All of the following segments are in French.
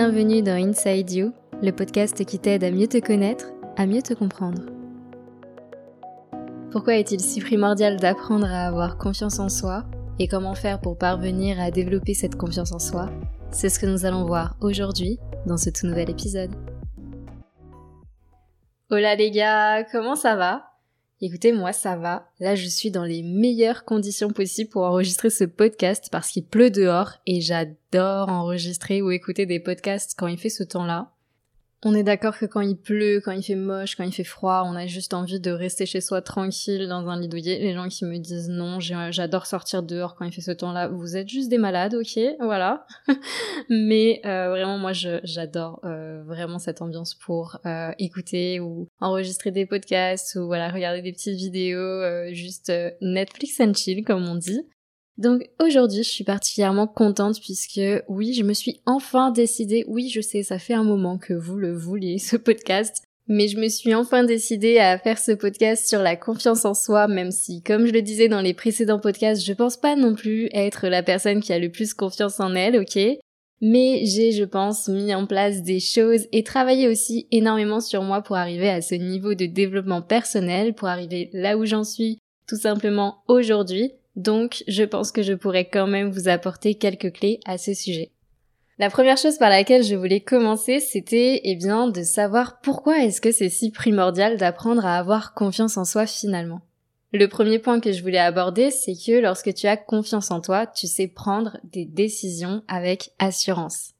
Bienvenue dans Inside You, le podcast qui t'aide à mieux te connaître, à mieux te comprendre. Pourquoi est-il si primordial d'apprendre à avoir confiance en soi et comment faire pour parvenir à développer cette confiance en soi? C'est ce que nous allons voir aujourd'hui dans ce tout nouvel épisode. Hola les gars, comment ça va? Écoutez, moi ça va. Là, je suis dans les meilleures conditions possibles pour enregistrer ce podcast parce qu'il pleut dehors et j'adore enregistrer ou écouter des podcasts quand il fait ce temps-là. On est d'accord que quand il pleut, quand il fait moche, quand il fait froid, on a juste envie de rester chez soi tranquille dans un lit douillet. Les gens qui me disent non, j'adore sortir dehors quand il fait ce temps-là, vous êtes juste des malades, ok, voilà. Mais euh, vraiment, moi, j'adore euh, vraiment cette ambiance pour euh, écouter ou enregistrer des podcasts ou voilà regarder des petites vidéos, juste Netflix and chill comme on dit. Donc aujourd'hui, je suis particulièrement contente puisque oui, je me suis enfin décidée, oui, je sais, ça fait un moment que vous le vouliez, ce podcast, mais je me suis enfin décidée à faire ce podcast sur la confiance en soi, même si, comme je le disais dans les précédents podcasts, je pense pas non plus être la personne qui a le plus confiance en elle, ok? Mais j'ai, je pense, mis en place des choses et travaillé aussi énormément sur moi pour arriver à ce niveau de développement personnel, pour arriver là où j'en suis tout simplement aujourd'hui. Donc, je pense que je pourrais quand même vous apporter quelques clés à ce sujet. La première chose par laquelle je voulais commencer, c'était, eh bien, de savoir pourquoi est-ce que c'est si primordial d'apprendre à avoir confiance en soi finalement. Le premier point que je voulais aborder, c'est que lorsque tu as confiance en toi, tu sais prendre des décisions avec assurance.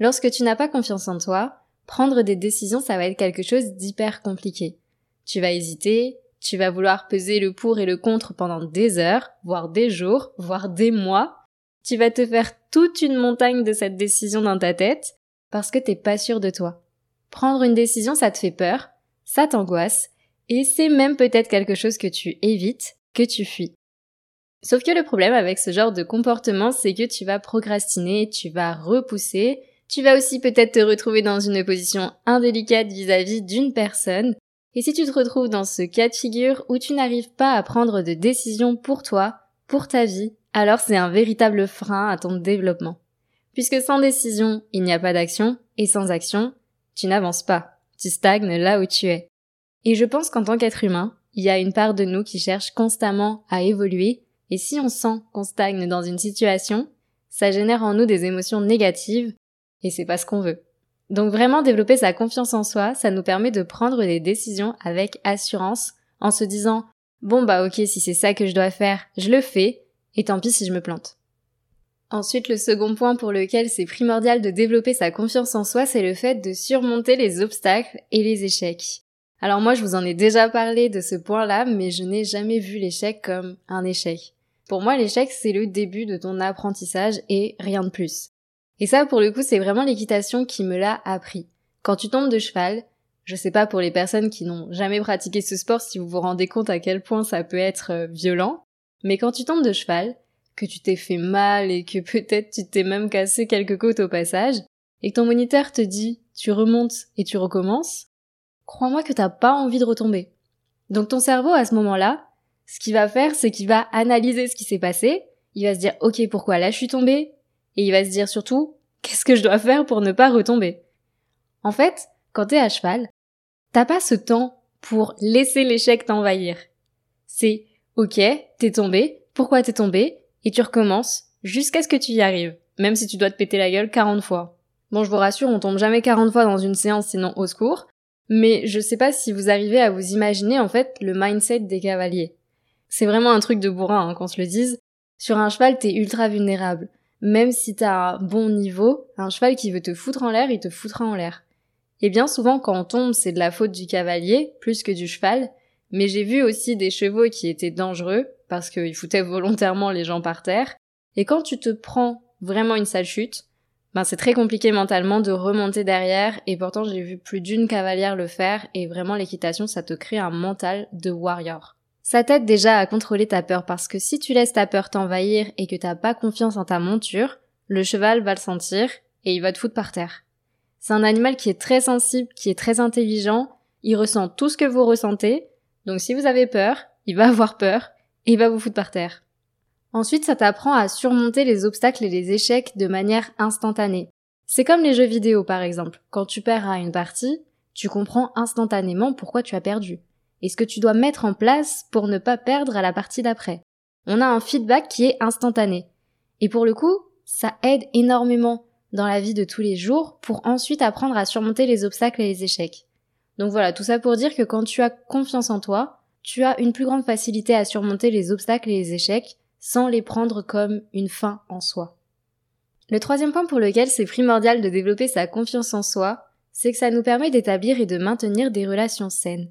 Lorsque tu n'as pas confiance en toi, prendre des décisions, ça va être quelque chose d'hyper compliqué. Tu vas hésiter, tu vas vouloir peser le pour et le contre pendant des heures, voire des jours, voire des mois. Tu vas te faire toute une montagne de cette décision dans ta tête parce que t'es pas sûr de toi. Prendre une décision, ça te fait peur, ça t'angoisse, et c'est même peut-être quelque chose que tu évites, que tu fuis. Sauf que le problème avec ce genre de comportement, c'est que tu vas procrastiner, tu vas repousser, tu vas aussi peut-être te retrouver dans une position indélicate vis-à-vis d'une personne, et si tu te retrouves dans ce cas de figure où tu n'arrives pas à prendre de décision pour toi, pour ta vie, alors c'est un véritable frein à ton développement. Puisque sans décision, il n'y a pas d'action, et sans action, tu n'avances pas. Tu stagnes là où tu es. Et je pense qu'en tant qu'être humain, il y a une part de nous qui cherche constamment à évoluer, et si on sent qu'on stagne dans une situation, ça génère en nous des émotions négatives, et c'est pas ce qu'on veut. Donc vraiment développer sa confiance en soi, ça nous permet de prendre des décisions avec assurance en se disant bon bah ok si c'est ça que je dois faire, je le fais et tant pis si je me plante. Ensuite, le second point pour lequel c'est primordial de développer sa confiance en soi, c'est le fait de surmonter les obstacles et les échecs. Alors moi, je vous en ai déjà parlé de ce point-là, mais je n'ai jamais vu l'échec comme un échec. Pour moi, l'échec, c'est le début de ton apprentissage et rien de plus. Et ça, pour le coup, c'est vraiment l'équitation qui me l'a appris. Quand tu tombes de cheval, je sais pas pour les personnes qui n'ont jamais pratiqué ce sport si vous vous rendez compte à quel point ça peut être euh, violent, mais quand tu tombes de cheval, que tu t'es fait mal et que peut-être tu t'es même cassé quelques côtes au passage, et que ton moniteur te dit tu remontes et tu recommences, crois-moi que t'as pas envie de retomber. Donc ton cerveau à ce moment-là, ce qu'il va faire, c'est qu'il va analyser ce qui s'est passé, il va se dire ok pourquoi là je suis tombé, et il va se dire surtout, qu'est-ce que je dois faire pour ne pas retomber? En fait, quand t'es à cheval, t'as pas ce temps pour laisser l'échec t'envahir. C'est, ok, t'es tombé, pourquoi t'es tombé, et tu recommences jusqu'à ce que tu y arrives, même si tu dois te péter la gueule 40 fois. Bon, je vous rassure, on tombe jamais 40 fois dans une séance, sinon au secours, mais je sais pas si vous arrivez à vous imaginer, en fait, le mindset des cavaliers. C'est vraiment un truc de bourrin, hein, qu'on se le dise. Sur un cheval, t'es ultra vulnérable même si t'as un bon niveau, un cheval qui veut te foutre en l'air, il te foutra en l'air. Et bien souvent quand on tombe, c'est de la faute du cavalier, plus que du cheval, mais j'ai vu aussi des chevaux qui étaient dangereux, parce qu'ils foutaient volontairement les gens par terre, et quand tu te prends vraiment une sale chute, ben c'est très compliqué mentalement de remonter derrière, et pourtant j'ai vu plus d'une cavalière le faire, et vraiment l'équitation ça te crée un mental de warrior. Ça t'aide déjà à contrôler ta peur parce que si tu laisses ta peur t'envahir et que t'as pas confiance en ta monture, le cheval va le sentir et il va te foutre par terre. C'est un animal qui est très sensible, qui est très intelligent, il ressent tout ce que vous ressentez, donc si vous avez peur, il va avoir peur et il va vous foutre par terre. Ensuite, ça t'apprend à surmonter les obstacles et les échecs de manière instantanée. C'est comme les jeux vidéo par exemple. Quand tu perds à une partie, tu comprends instantanément pourquoi tu as perdu et ce que tu dois mettre en place pour ne pas perdre à la partie d'après. On a un feedback qui est instantané. Et pour le coup, ça aide énormément dans la vie de tous les jours pour ensuite apprendre à surmonter les obstacles et les échecs. Donc voilà, tout ça pour dire que quand tu as confiance en toi, tu as une plus grande facilité à surmonter les obstacles et les échecs sans les prendre comme une fin en soi. Le troisième point pour lequel c'est primordial de développer sa confiance en soi, c'est que ça nous permet d'établir et de maintenir des relations saines.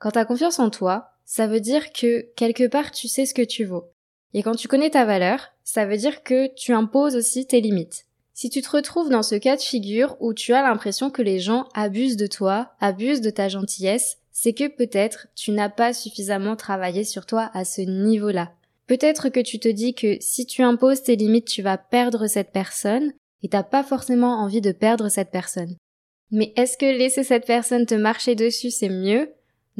Quand tu as confiance en toi, ça veut dire que quelque part tu sais ce que tu vaux. Et quand tu connais ta valeur, ça veut dire que tu imposes aussi tes limites. Si tu te retrouves dans ce cas de figure où tu as l'impression que les gens abusent de toi, abusent de ta gentillesse, c'est que peut-être tu n'as pas suffisamment travaillé sur toi à ce niveau-là. Peut-être que tu te dis que si tu imposes tes limites, tu vas perdre cette personne et t'as pas forcément envie de perdre cette personne. Mais est-ce que laisser cette personne te marcher dessus, c'est mieux?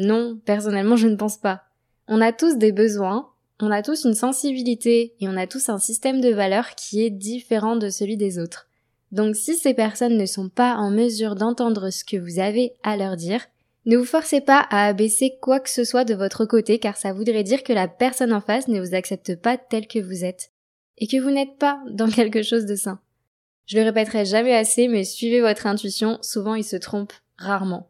Non, personnellement, je ne pense pas. On a tous des besoins, on a tous une sensibilité et on a tous un système de valeurs qui est différent de celui des autres. Donc si ces personnes ne sont pas en mesure d'entendre ce que vous avez à leur dire, ne vous forcez pas à abaisser quoi que ce soit de votre côté car ça voudrait dire que la personne en face ne vous accepte pas tel que vous êtes et que vous n'êtes pas dans quelque chose de sain. Je le répéterai jamais assez mais suivez votre intuition, souvent il se trompe rarement.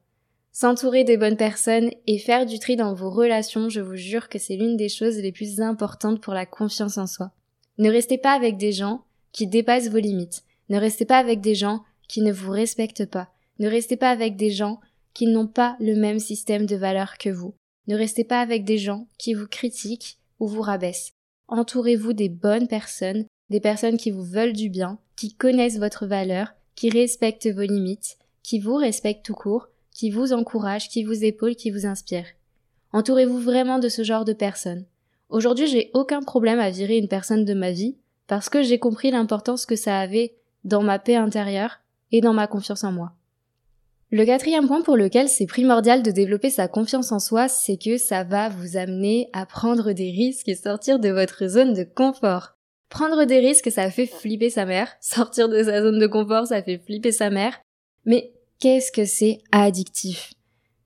S'entourer des bonnes personnes et faire du tri dans vos relations, je vous jure que c'est l'une des choses les plus importantes pour la confiance en soi. Ne restez pas avec des gens qui dépassent vos limites. Ne restez pas avec des gens qui ne vous respectent pas. Ne restez pas avec des gens qui n'ont pas le même système de valeurs que vous. Ne restez pas avec des gens qui vous critiquent ou vous rabaissent. Entourez-vous des bonnes personnes, des personnes qui vous veulent du bien, qui connaissent votre valeur, qui respectent vos limites, qui vous respectent tout court, qui vous encourage, qui vous épaule, qui vous inspire. Entourez-vous vraiment de ce genre de personnes. Aujourd'hui, j'ai aucun problème à virer une personne de ma vie parce que j'ai compris l'importance que ça avait dans ma paix intérieure et dans ma confiance en moi. Le quatrième point pour lequel c'est primordial de développer sa confiance en soi, c'est que ça va vous amener à prendre des risques et sortir de votre zone de confort. Prendre des risques, ça fait flipper sa mère. Sortir de sa zone de confort, ça fait flipper sa mère. Mais qu'est-ce que c'est addictif?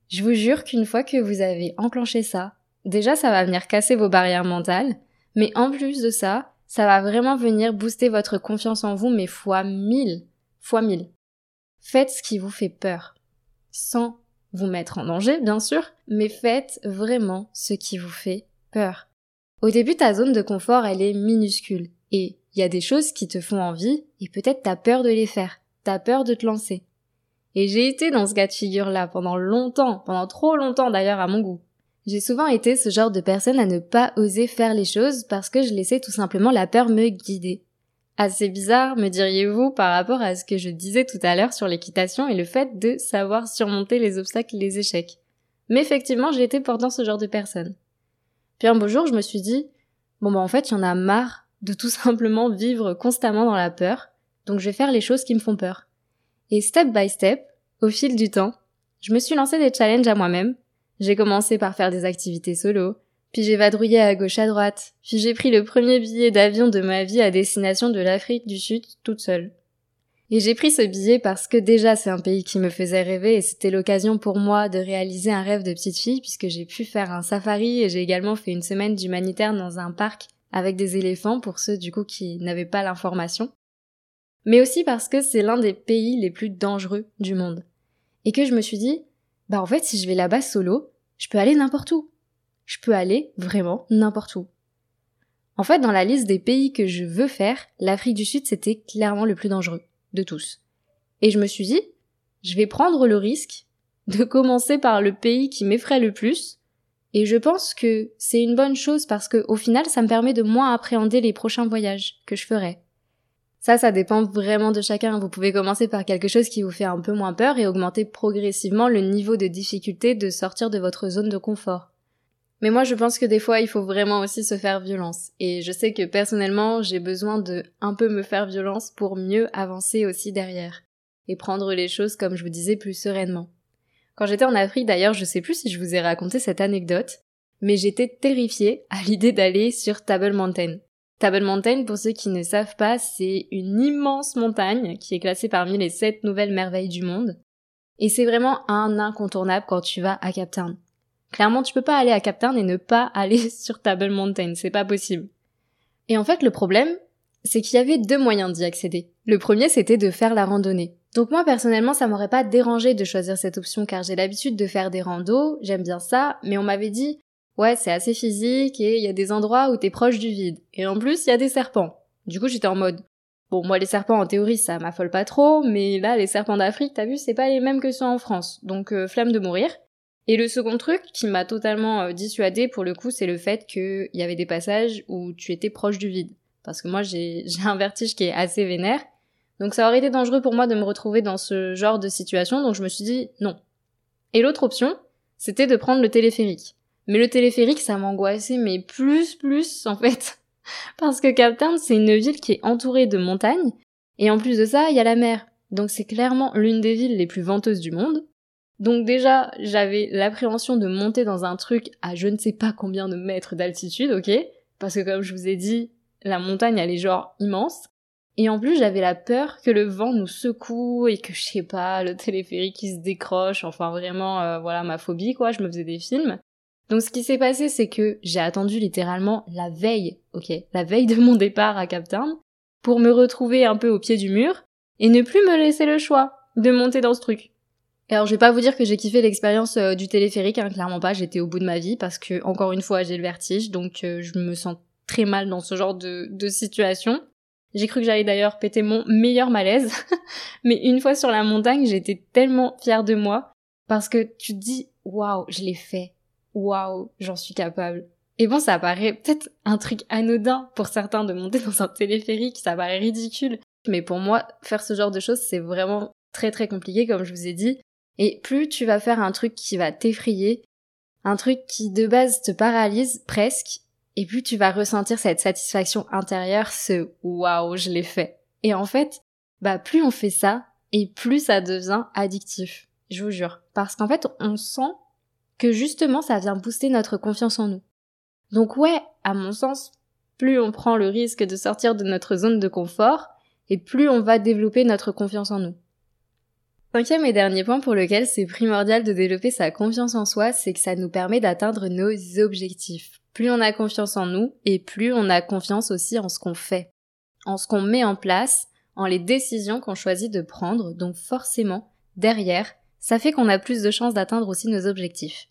Je vous jure qu'une fois que vous avez enclenché ça, déjà ça va venir casser vos barrières mentales, mais en plus de ça, ça va vraiment venir booster votre confiance en vous, mais fois mille, fois mille. Faites ce qui vous fait peur, sans vous mettre en danger, bien sûr, mais faites vraiment ce qui vous fait peur. Au début, ta zone de confort, elle est minuscule, et il y a des choses qui te font envie, et peut-être t'as peur de les faire, t'as peur de te lancer. Et j'ai été dans ce cas de figure-là pendant longtemps, pendant trop longtemps d'ailleurs à mon goût. J'ai souvent été ce genre de personne à ne pas oser faire les choses parce que je laissais tout simplement la peur me guider. Assez bizarre, me diriez-vous, par rapport à ce que je disais tout à l'heure sur l'équitation et le fait de savoir surmonter les obstacles et les échecs. Mais effectivement, j'ai été pourtant ce genre de personne. Puis un beau jour, je me suis dit, bon bah en fait, y en a marre de tout simplement vivre constamment dans la peur, donc je vais faire les choses qui me font peur. Et step by step, au fil du temps, je me suis lancé des challenges à moi-même. J'ai commencé par faire des activités solo, puis j'ai vadrouillé à gauche à droite, puis j'ai pris le premier billet d'avion de ma vie à destination de l'Afrique du Sud toute seule. Et j'ai pris ce billet parce que déjà c'est un pays qui me faisait rêver et c'était l'occasion pour moi de réaliser un rêve de petite fille puisque j'ai pu faire un safari et j'ai également fait une semaine d'humanitaire dans un parc avec des éléphants pour ceux du coup qui n'avaient pas l'information mais aussi parce que c'est l'un des pays les plus dangereux du monde. Et que je me suis dit, bah en fait si je vais là-bas solo, je peux aller n'importe où. Je peux aller vraiment n'importe où. En fait, dans la liste des pays que je veux faire, l'Afrique du Sud c'était clairement le plus dangereux de tous. Et je me suis dit, je vais prendre le risque de commencer par le pays qui m'effraie le plus, et je pense que c'est une bonne chose parce que au final ça me permet de moins appréhender les prochains voyages que je ferai. Ça, ça dépend vraiment de chacun. Vous pouvez commencer par quelque chose qui vous fait un peu moins peur et augmenter progressivement le niveau de difficulté de sortir de votre zone de confort. Mais moi, je pense que des fois, il faut vraiment aussi se faire violence. Et je sais que personnellement, j'ai besoin de un peu me faire violence pour mieux avancer aussi derrière. Et prendre les choses, comme je vous disais, plus sereinement. Quand j'étais en Afrique, d'ailleurs, je sais plus si je vous ai raconté cette anecdote, mais j'étais terrifiée à l'idée d'aller sur Table Mountain. Table Mountain, pour ceux qui ne savent pas, c'est une immense montagne qui est classée parmi les 7 nouvelles merveilles du monde. Et c'est vraiment un incontournable quand tu vas à Cap Town. Clairement, tu peux pas aller à Cap Town et ne pas aller sur Table Mountain, c'est pas possible. Et en fait, le problème, c'est qu'il y avait deux moyens d'y accéder. Le premier, c'était de faire la randonnée. Donc moi, personnellement, ça m'aurait pas dérangé de choisir cette option car j'ai l'habitude de faire des randos, j'aime bien ça, mais on m'avait dit, ouais, c'est assez physique et il y a des endroits où t'es proche du vide. Et en plus, il y a des serpents. Du coup, j'étais en mode, bon, moi, les serpents, en théorie, ça m'affole pas trop, mais là, les serpents d'Afrique, t'as vu, c'est pas les mêmes que ceux en France. Donc, euh, flemme de mourir. Et le second truc qui m'a totalement euh, dissuadé pour le coup, c'est le fait qu'il y avait des passages où tu étais proche du vide parce que moi j'ai un vertige qui est assez vénère. Donc ça aurait été dangereux pour moi de me retrouver dans ce genre de situation, donc je me suis dit non. Et l'autre option, c'était de prendre le téléphérique. Mais le téléphérique, ça m'angoissait, mais plus, plus, en fait. Parce que Cap Town, c'est une ville qui est entourée de montagnes, et en plus de ça, il y a la mer. Donc c'est clairement l'une des villes les plus venteuses du monde. Donc déjà, j'avais l'appréhension de monter dans un truc à je ne sais pas combien de mètres d'altitude, ok? Parce que comme je vous ai dit, la montagne, elle est genre immense. Et en plus, j'avais la peur que le vent nous secoue et que, je sais pas, le téléphérique qui se décroche. Enfin, vraiment, euh, voilà, ma phobie, quoi. Je me faisais des films. Donc, ce qui s'est passé, c'est que j'ai attendu littéralement la veille, ok, la veille de mon départ à Cap Town, pour me retrouver un peu au pied du mur et ne plus me laisser le choix de monter dans ce truc. Alors, je vais pas vous dire que j'ai kiffé l'expérience euh, du téléphérique, hein, clairement pas. J'étais au bout de ma vie parce que, encore une fois, j'ai le vertige, donc euh, je me sens très mal dans ce genre de, situation. J'ai cru que j'allais d'ailleurs péter mon meilleur malaise. Mais une fois sur la montagne, j'étais tellement fière de moi. Parce que tu te dis, waouh, je l'ai fait. Waouh, j'en suis capable. Et bon, ça paraît peut-être un truc anodin pour certains de monter dans un téléphérique, ça paraît ridicule. Mais pour moi, faire ce genre de choses, c'est vraiment très très compliqué, comme je vous ai dit. Et plus tu vas faire un truc qui va t'effrayer, un truc qui de base te paralyse presque, et plus tu vas ressentir cette satisfaction intérieure, ce waouh, je l'ai fait. Et en fait, bah plus on fait ça, et plus ça devient addictif. Je vous jure. Parce qu'en fait, on sent que justement ça vient booster notre confiance en nous. Donc ouais, à mon sens, plus on prend le risque de sortir de notre zone de confort, et plus on va développer notre confiance en nous. Cinquième et dernier point pour lequel c'est primordial de développer sa confiance en soi, c'est que ça nous permet d'atteindre nos objectifs. Plus on a confiance en nous et plus on a confiance aussi en ce qu'on fait, en ce qu'on met en place, en les décisions qu'on choisit de prendre, donc forcément, derrière, ça fait qu'on a plus de chances d'atteindre aussi nos objectifs.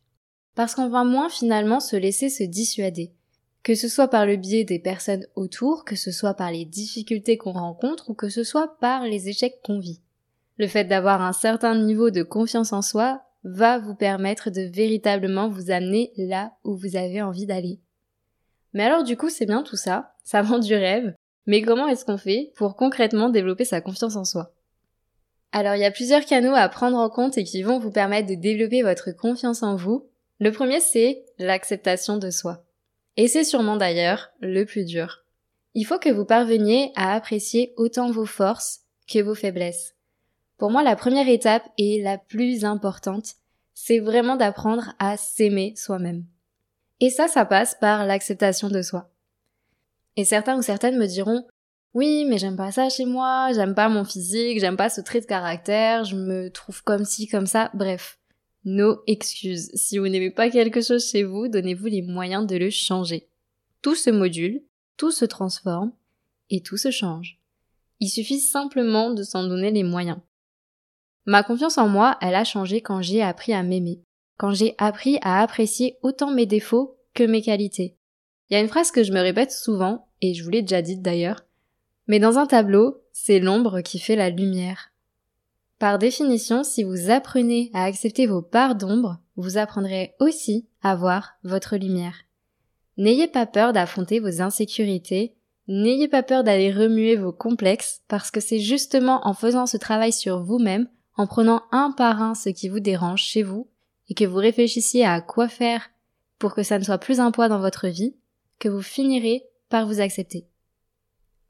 Parce qu'on va moins finalement se laisser se dissuader. Que ce soit par le biais des personnes autour, que ce soit par les difficultés qu'on rencontre ou que ce soit par les échecs qu'on vit. Le fait d'avoir un certain niveau de confiance en soi va vous permettre de véritablement vous amener là où vous avez envie d'aller. Mais alors du coup c'est bien tout ça, ça vend du rêve, mais comment est-ce qu'on fait pour concrètement développer sa confiance en soi? Alors il y a plusieurs canaux à prendre en compte et qui vont vous permettre de développer votre confiance en vous. Le premier c'est l'acceptation de soi. Et c'est sûrement d'ailleurs le plus dur. Il faut que vous parveniez à apprécier autant vos forces que vos faiblesses. Pour moi, la première étape et la plus importante, c'est vraiment d'apprendre à s'aimer soi-même. Et ça, ça passe par l'acceptation de soi. Et certains ou certaines me diront, oui, mais j'aime pas ça chez moi, j'aime pas mon physique, j'aime pas ce trait de caractère, je me trouve comme ci, comme ça, bref. No excuses. Si vous n'aimez pas quelque chose chez vous, donnez-vous les moyens de le changer. Tout se module, tout se transforme, et tout se change. Il suffit simplement de s'en donner les moyens. Ma confiance en moi, elle a changé quand j'ai appris à m'aimer, quand j'ai appris à apprécier autant mes défauts que mes qualités. Il y a une phrase que je me répète souvent, et je vous l'ai déjà dite d'ailleurs, mais dans un tableau, c'est l'ombre qui fait la lumière. Par définition, si vous apprenez à accepter vos parts d'ombre, vous apprendrez aussi à voir votre lumière. N'ayez pas peur d'affronter vos insécurités, n'ayez pas peur d'aller remuer vos complexes, parce que c'est justement en faisant ce travail sur vous-même en prenant un par un ce qui vous dérange chez vous et que vous réfléchissiez à quoi faire pour que ça ne soit plus un poids dans votre vie, que vous finirez par vous accepter.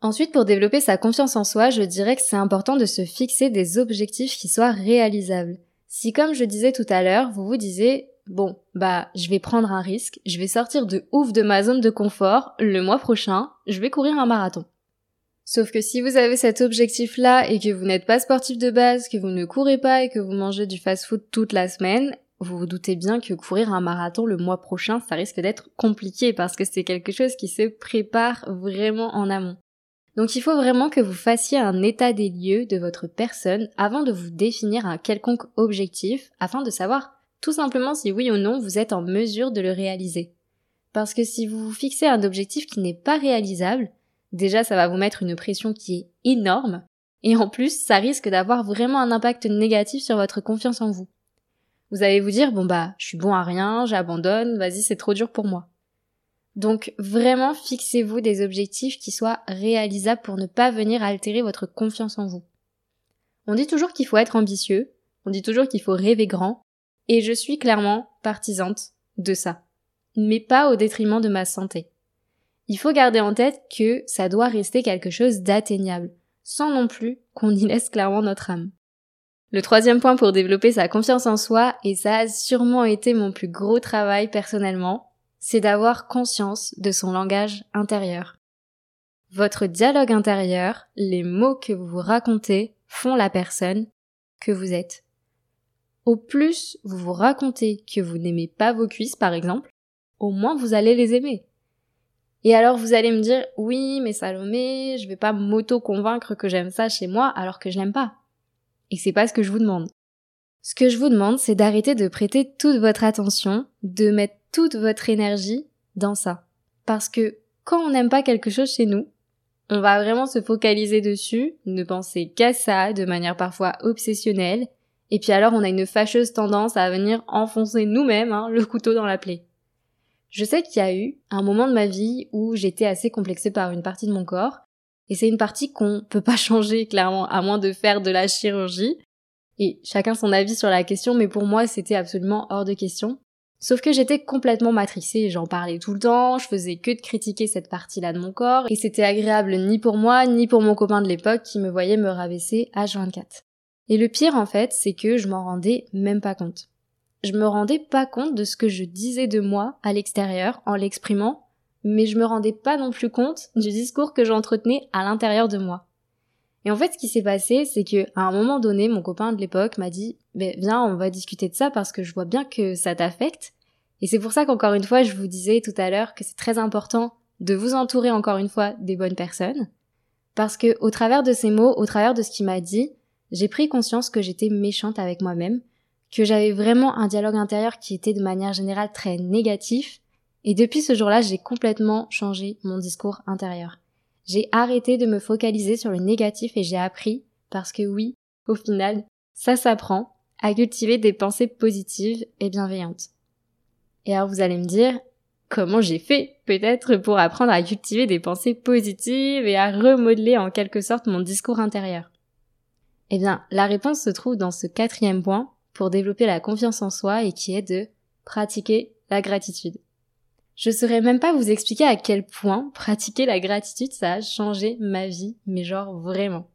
Ensuite, pour développer sa confiance en soi, je dirais que c'est important de se fixer des objectifs qui soient réalisables. Si comme je disais tout à l'heure, vous vous disiez bon, bah, je vais prendre un risque, je vais sortir de ouf de ma zone de confort, le mois prochain, je vais courir un marathon. Sauf que si vous avez cet objectif-là et que vous n'êtes pas sportif de base, que vous ne courez pas et que vous mangez du fast-food toute la semaine, vous vous doutez bien que courir un marathon le mois prochain, ça risque d'être compliqué parce que c'est quelque chose qui se prépare vraiment en amont. Donc il faut vraiment que vous fassiez un état des lieux de votre personne avant de vous définir un quelconque objectif afin de savoir tout simplement si oui ou non vous êtes en mesure de le réaliser. Parce que si vous vous fixez un objectif qui n'est pas réalisable, déjà ça va vous mettre une pression qui est énorme, et en plus ça risque d'avoir vraiment un impact négatif sur votre confiance en vous. Vous allez vous dire bon bah je suis bon à rien, j'abandonne, vas-y c'est trop dur pour moi. Donc vraiment fixez-vous des objectifs qui soient réalisables pour ne pas venir altérer votre confiance en vous. On dit toujours qu'il faut être ambitieux, on dit toujours qu'il faut rêver grand, et je suis clairement partisante de ça. Mais pas au détriment de ma santé. Il faut garder en tête que ça doit rester quelque chose d'atteignable, sans non plus qu'on y laisse clairement notre âme. Le troisième point pour développer sa confiance en soi, et ça a sûrement été mon plus gros travail personnellement, c'est d'avoir conscience de son langage intérieur. Votre dialogue intérieur, les mots que vous vous racontez font la personne que vous êtes. Au plus vous vous racontez que vous n'aimez pas vos cuisses, par exemple, au moins vous allez les aimer. Et alors vous allez me dire, oui, mais Salomé, je vais pas m'auto-convaincre que j'aime ça chez moi alors que je l'aime pas. Et c'est pas ce que je vous demande. Ce que je vous demande, c'est d'arrêter de prêter toute votre attention, de mettre toute votre énergie dans ça. Parce que quand on n'aime pas quelque chose chez nous, on va vraiment se focaliser dessus, ne penser qu'à ça de manière parfois obsessionnelle, et puis alors on a une fâcheuse tendance à venir enfoncer nous-mêmes hein, le couteau dans la plaie. Je sais qu'il y a eu un moment de ma vie où j'étais assez complexée par une partie de mon corps, et c'est une partie qu'on peut pas changer clairement, à moins de faire de la chirurgie, et chacun son avis sur la question, mais pour moi c'était absolument hors de question. Sauf que j'étais complètement matrixée, j'en parlais tout le temps, je faisais que de critiquer cette partie-là de mon corps, et c'était agréable ni pour moi, ni pour mon copain de l'époque qui me voyait me rabaisser H24. Et le pire en fait, c'est que je m'en rendais même pas compte. Je me rendais pas compte de ce que je disais de moi à l'extérieur en l'exprimant, mais je me rendais pas non plus compte du discours que j'entretenais à l'intérieur de moi. Et en fait, ce qui s'est passé, c'est que à un moment donné, mon copain de l'époque m'a dit "Ben viens, on va discuter de ça parce que je vois bien que ça t'affecte." Et c'est pour ça qu'encore une fois, je vous disais tout à l'heure que c'est très important de vous entourer encore une fois des bonnes personnes, parce que au travers de ces mots, au travers de ce qu'il m'a dit, j'ai pris conscience que j'étais méchante avec moi-même, que j'avais vraiment un dialogue intérieur qui était de manière générale très négatif, et depuis ce jour-là, j'ai complètement changé mon discours intérieur. J'ai arrêté de me focaliser sur le négatif et j'ai appris, parce que oui, au final, ça s'apprend, à cultiver des pensées positives et bienveillantes. Et alors vous allez me dire, comment j'ai fait peut-être pour apprendre à cultiver des pensées positives et à remodeler en quelque sorte mon discours intérieur? Eh bien, la réponse se trouve dans ce quatrième point pour développer la confiance en soi et qui est de pratiquer la gratitude. Je saurais même pas vous expliquer à quel point pratiquer la gratitude ça a changé ma vie, mais genre vraiment.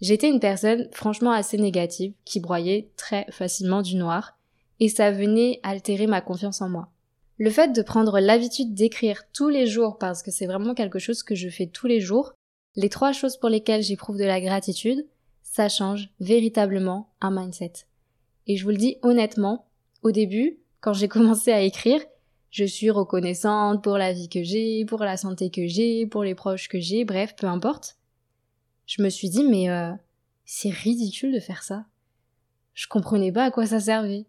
J'étais une personne franchement assez négative, qui broyait très facilement du noir, et ça venait altérer ma confiance en moi. Le fait de prendre l'habitude d'écrire tous les jours, parce que c'est vraiment quelque chose que je fais tous les jours, les trois choses pour lesquelles j'éprouve de la gratitude, ça change véritablement un mindset. Et je vous le dis honnêtement, au début, quand j'ai commencé à écrire, je suis reconnaissante pour la vie que j'ai, pour la santé que j'ai, pour les proches que j'ai, bref, peu importe. Je me suis dit, mais euh, c'est ridicule de faire ça. Je comprenais pas à quoi ça servait.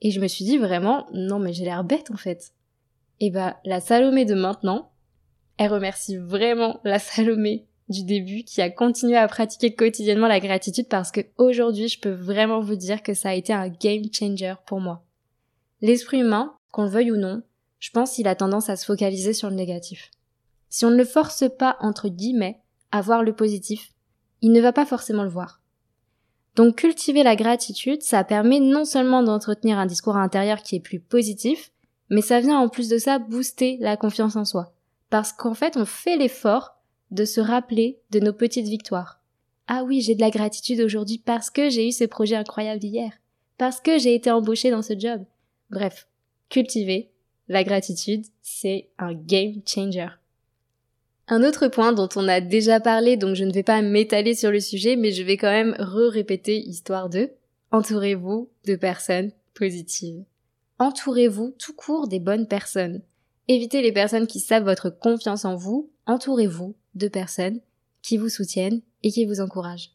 Et je me suis dit vraiment, non mais j'ai l'air bête en fait. Et bah, la Salomé de maintenant, elle remercie vraiment la Salomé du début qui a continué à pratiquer quotidiennement la gratitude parce que aujourd'hui je peux vraiment vous dire que ça a été un game changer pour moi. L'esprit humain, qu'on le veuille ou non, je pense qu'il a tendance à se focaliser sur le négatif. Si on ne le force pas, entre guillemets, à voir le positif, il ne va pas forcément le voir. Donc cultiver la gratitude, ça permet non seulement d'entretenir un discours intérieur qui est plus positif, mais ça vient en plus de ça booster la confiance en soi. Parce qu'en fait, on fait l'effort de se rappeler de nos petites victoires. Ah oui, j'ai de la gratitude aujourd'hui parce que j'ai eu ce projet incroyable hier, parce que j'ai été embauchée dans ce job, Bref, cultiver la gratitude, c'est un game changer. Un autre point dont on a déjà parlé, donc je ne vais pas m'étaler sur le sujet, mais je vais quand même re-répéter histoire de entourez-vous de personnes positives. Entourez-vous tout court des bonnes personnes. Évitez les personnes qui savent votre confiance en vous, entourez-vous de personnes qui vous soutiennent et qui vous encouragent.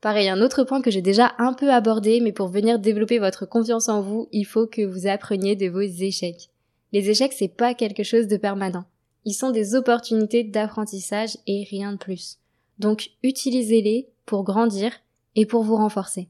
Pareil, un autre point que j'ai déjà un peu abordé, mais pour venir développer votre confiance en vous, il faut que vous appreniez de vos échecs. Les échecs, c'est pas quelque chose de permanent. Ils sont des opportunités d'apprentissage et rien de plus. Donc, utilisez-les pour grandir et pour vous renforcer.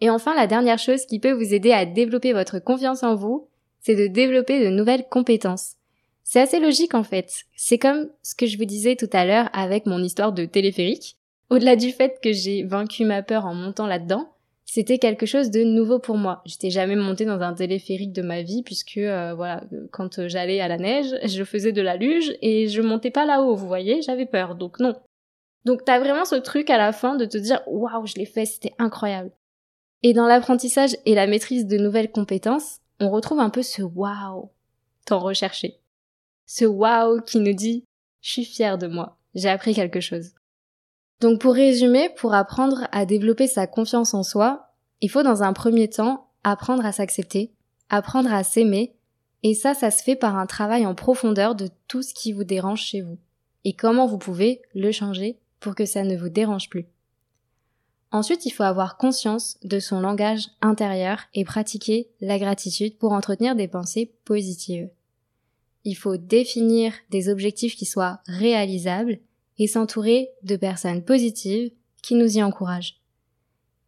Et enfin, la dernière chose qui peut vous aider à développer votre confiance en vous, c'est de développer de nouvelles compétences. C'est assez logique en fait. C'est comme ce que je vous disais tout à l'heure avec mon histoire de téléphérique. Au-delà du fait que j'ai vaincu ma peur en montant là-dedans, c'était quelque chose de nouveau pour moi. J'étais jamais montée dans un téléphérique de ma vie puisque euh, voilà, quand j'allais à la neige, je faisais de la luge et je montais pas là-haut, vous voyez, j'avais peur. Donc non. Donc t'as vraiment ce truc à la fin de te dire waouh, je l'ai fait, c'était incroyable. Et dans l'apprentissage et la maîtrise de nouvelles compétences, on retrouve un peu ce waouh tant recherché. Ce waouh qui nous dit je suis fière de moi, j'ai appris quelque chose. Donc pour résumer, pour apprendre à développer sa confiance en soi, il faut dans un premier temps apprendre à s'accepter, apprendre à s'aimer, et ça, ça se fait par un travail en profondeur de tout ce qui vous dérange chez vous, et comment vous pouvez le changer pour que ça ne vous dérange plus. Ensuite, il faut avoir conscience de son langage intérieur et pratiquer la gratitude pour entretenir des pensées positives. Il faut définir des objectifs qui soient réalisables et s'entourer de personnes positives qui nous y encouragent.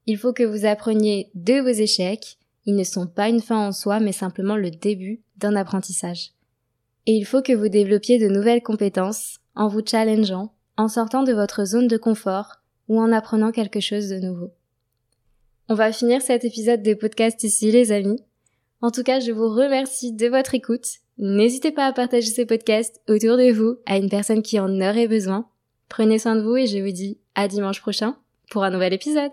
Il faut que vous appreniez de vos échecs, ils ne sont pas une fin en soi mais simplement le début d'un apprentissage. Et il faut que vous développiez de nouvelles compétences en vous challengeant, en sortant de votre zone de confort ou en apprenant quelque chose de nouveau. On va finir cet épisode de podcast ici les amis. En tout cas, je vous remercie de votre écoute. N'hésitez pas à partager ce podcast autour de vous à une personne qui en aurait besoin. Prenez soin de vous et je vous dis à dimanche prochain pour un nouvel épisode.